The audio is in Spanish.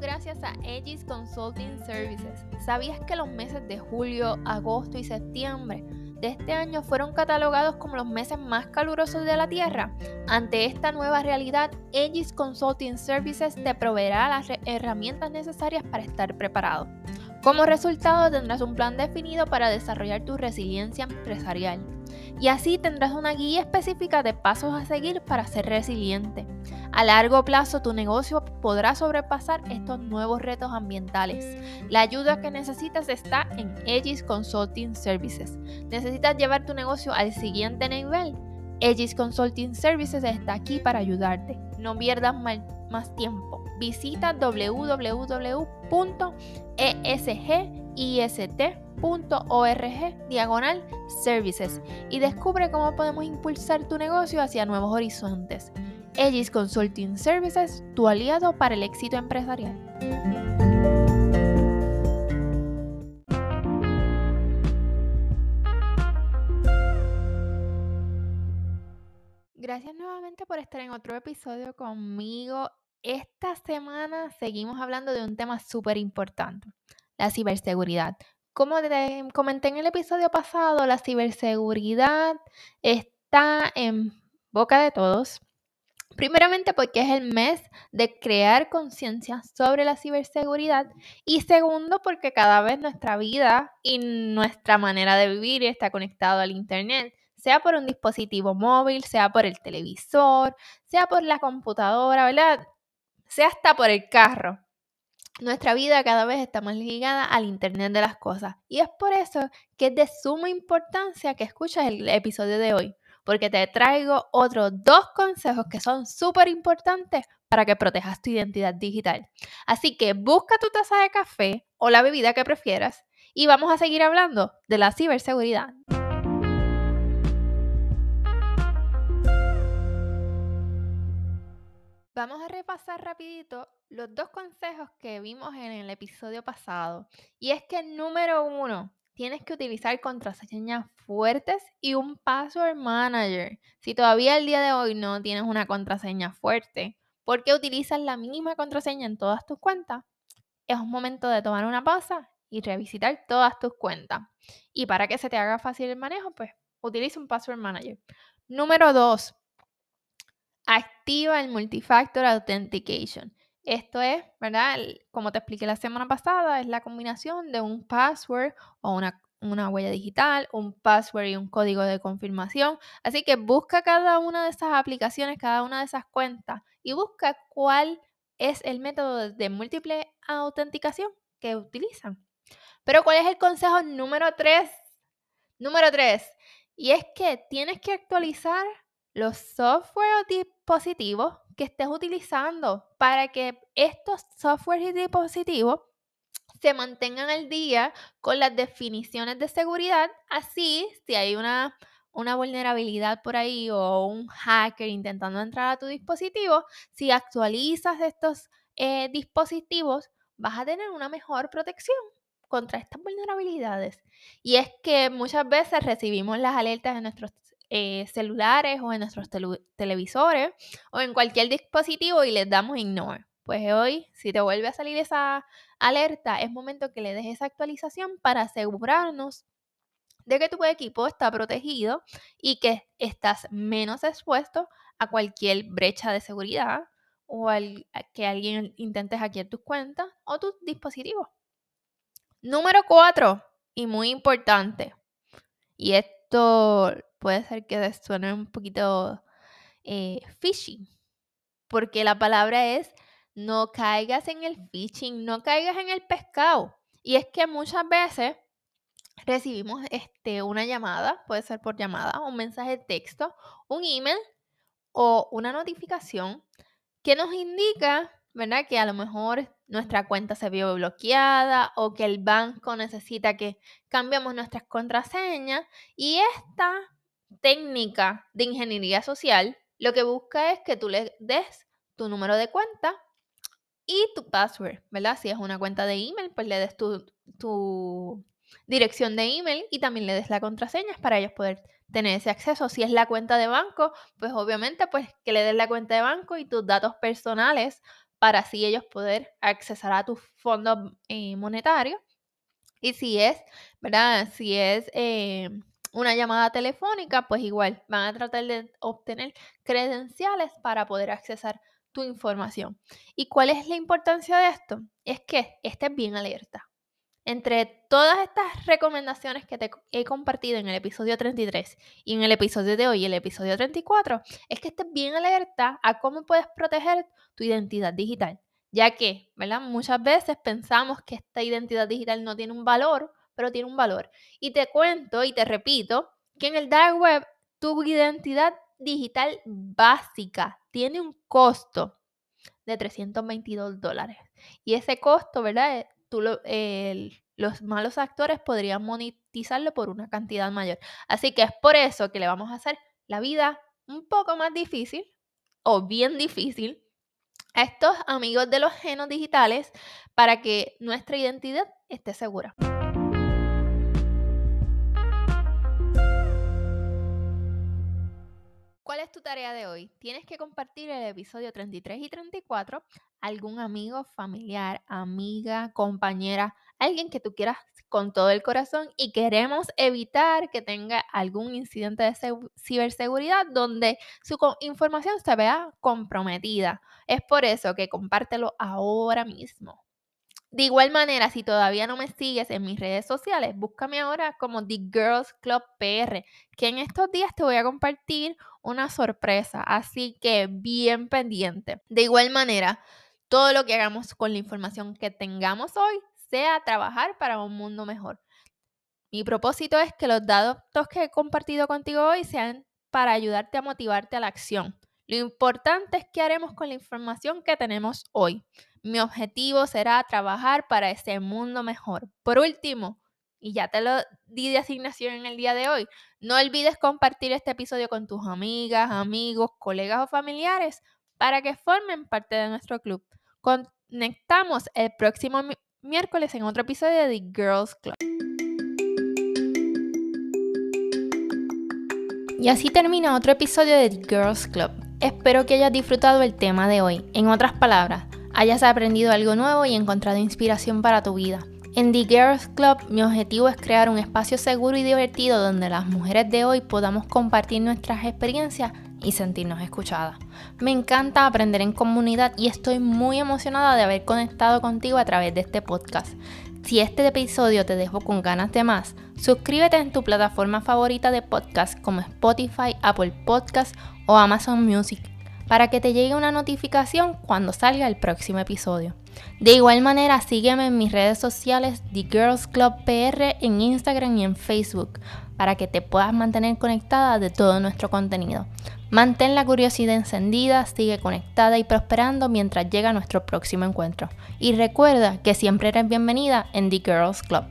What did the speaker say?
gracias a Aegis Consulting Services. ¿Sabías que los meses de julio, agosto y septiembre de este año fueron catalogados como los meses más calurosos de la Tierra? Ante esta nueva realidad, Aegis Consulting Services te proveerá las herramientas necesarias para estar preparado. Como resultado tendrás un plan definido para desarrollar tu resiliencia empresarial y así tendrás una guía específica de pasos a seguir para ser resiliente. A largo plazo tu negocio podrá sobrepasar estos nuevos retos ambientales. La ayuda que necesitas está en Aegis Consulting Services. ¿Necesitas llevar tu negocio al siguiente nivel? Aegis Consulting Services está aquí para ayudarte. No pierdas más tiempo. Visita www.esgist.com .org diagonal services y descubre cómo podemos impulsar tu negocio hacia nuevos horizontes. Aegis Consulting Services, tu aliado para el éxito empresarial. Gracias nuevamente por estar en otro episodio conmigo. Esta semana seguimos hablando de un tema súper importante, la ciberseguridad. Como te comenté en el episodio pasado, la ciberseguridad está en boca de todos. Primeramente porque es el mes de crear conciencia sobre la ciberseguridad y segundo porque cada vez nuestra vida y nuestra manera de vivir está conectado al Internet, sea por un dispositivo móvil, sea por el televisor, sea por la computadora, ¿verdad? Sea hasta por el carro nuestra vida cada vez está más ligada al Internet de las Cosas. Y es por eso que es de suma importancia que escuches el episodio de hoy, porque te traigo otros dos consejos que son súper importantes para que protejas tu identidad digital. Así que busca tu taza de café o la bebida que prefieras y vamos a seguir hablando de la ciberseguridad. Vamos a repasar rapidito los dos consejos que vimos en el episodio pasado. Y es que número uno, tienes que utilizar contraseñas fuertes y un password manager. Si todavía el día de hoy no tienes una contraseña fuerte, ¿por qué utilizas la misma contraseña en todas tus cuentas? Es un momento de tomar una pausa y revisitar todas tus cuentas. Y para que se te haga fácil el manejo, pues utiliza un password manager. Número dos, activa el Multifactor Authentication. Esto es, ¿verdad? Como te expliqué la semana pasada, es la combinación de un password o una, huella digital, un password y un código de confirmación. Así que busca cada una de esas aplicaciones, cada una de esas cuentas y busca cuál es el método de múltiple autenticación que utilizan. Pero ¿cuál es el consejo número 3? Número 3. Y es que tienes que actualizar los software o dispositivos que estés utilizando para que estos software y dispositivos se mantengan al día con las definiciones de seguridad. Así, si hay una, una vulnerabilidad por ahí o un hacker intentando entrar a tu dispositivo, si actualizas estos eh, dispositivos, vas a tener una mejor protección contra estas vulnerabilidades. Y es que muchas veces recibimos las alertas de nuestros eh, celulares o en nuestros televisores o en cualquier dispositivo y les damos ignore. Pues hoy, si te vuelve a salir esa alerta, es momento que le des esa actualización para asegurarnos de que tu equipo está protegido y que estás menos expuesto a cualquier brecha de seguridad o al, que alguien intente hackear tus cuentas o tus dispositivos. Número cuatro, y muy importante, y esto puede ser que suene un poquito eh, fishy, porque la palabra es no caigas en el phishing, no caigas en el pescado. Y es que muchas veces recibimos este, una llamada, puede ser por llamada, un mensaje de texto, un email o una notificación que nos indica, ¿verdad? Que a lo mejor nuestra cuenta se vio bloqueada o que el banco necesita que cambiemos nuestras contraseñas y esta técnica de ingeniería social lo que busca es que tú le des tu número de cuenta y tu password, ¿verdad? Si es una cuenta de email, pues le des tu, tu dirección de email y también le des la contraseña para ellos poder tener ese acceso. Si es la cuenta de banco, pues obviamente pues que le des la cuenta de banco y tus datos personales para así ellos poder accesar a tus fondos eh, monetarios. Y si es, ¿verdad? Si es eh, una llamada telefónica, pues igual van a tratar de obtener credenciales para poder accesar tu información. ¿Y cuál es la importancia de esto? Es que estés bien alerta. Entre todas estas recomendaciones que te he compartido en el episodio 33 y en el episodio de hoy, el episodio 34, es que estés bien alerta a cómo puedes proteger tu identidad digital, ya que, ¿verdad? Muchas veces pensamos que esta identidad digital no tiene un valor, pero tiene un valor. Y te cuento y te repito que en el dark web tu identidad digital básica tiene un costo de 322 dólares. Y ese costo, ¿verdad? los malos actores podrían monetizarlo por una cantidad mayor. Así que es por eso que le vamos a hacer la vida un poco más difícil o bien difícil a estos amigos de los genos digitales para que nuestra identidad esté segura. ¿Cuál es tu tarea de hoy? Tienes que compartir el episodio 33 y 34 a algún amigo, familiar, amiga, compañera, alguien que tú quieras con todo el corazón y queremos evitar que tenga algún incidente de ciberseguridad donde su información se vea comprometida. Es por eso que compártelo ahora mismo. De igual manera, si todavía no me sigues en mis redes sociales, búscame ahora como The Girls Club PR, que en estos días te voy a compartir una sorpresa, así que bien pendiente. De igual manera, todo lo que hagamos con la información que tengamos hoy sea trabajar para un mundo mejor. Mi propósito es que los datos que he compartido contigo hoy sean para ayudarte a motivarte a la acción. Lo importante es qué haremos con la información que tenemos hoy. Mi objetivo será trabajar para ese mundo mejor. Por último, y ya te lo di de asignación en el día de hoy, no olvides compartir este episodio con tus amigas, amigos, colegas o familiares para que formen parte de nuestro club. Conectamos el próximo miércoles en otro episodio de The Girls Club. Y así termina otro episodio de The Girls Club. Espero que hayas disfrutado el tema de hoy. En otras palabras, hayas aprendido algo nuevo y encontrado inspiración para tu vida. En The Girls Club mi objetivo es crear un espacio seguro y divertido donde las mujeres de hoy podamos compartir nuestras experiencias y sentirnos escuchadas. Me encanta aprender en comunidad y estoy muy emocionada de haber conectado contigo a través de este podcast. Si este episodio te dejó con ganas de más, suscríbete en tu plataforma favorita de podcast como Spotify, Apple Podcast o Amazon Music para que te llegue una notificación cuando salga el próximo episodio. De igual manera, sígueme en mis redes sociales The Girls Club PR en Instagram y en Facebook para que te puedas mantener conectada de todo nuestro contenido. Mantén la curiosidad encendida, sigue conectada y prosperando mientras llega nuestro próximo encuentro. Y recuerda que siempre eres bienvenida en The Girls Club.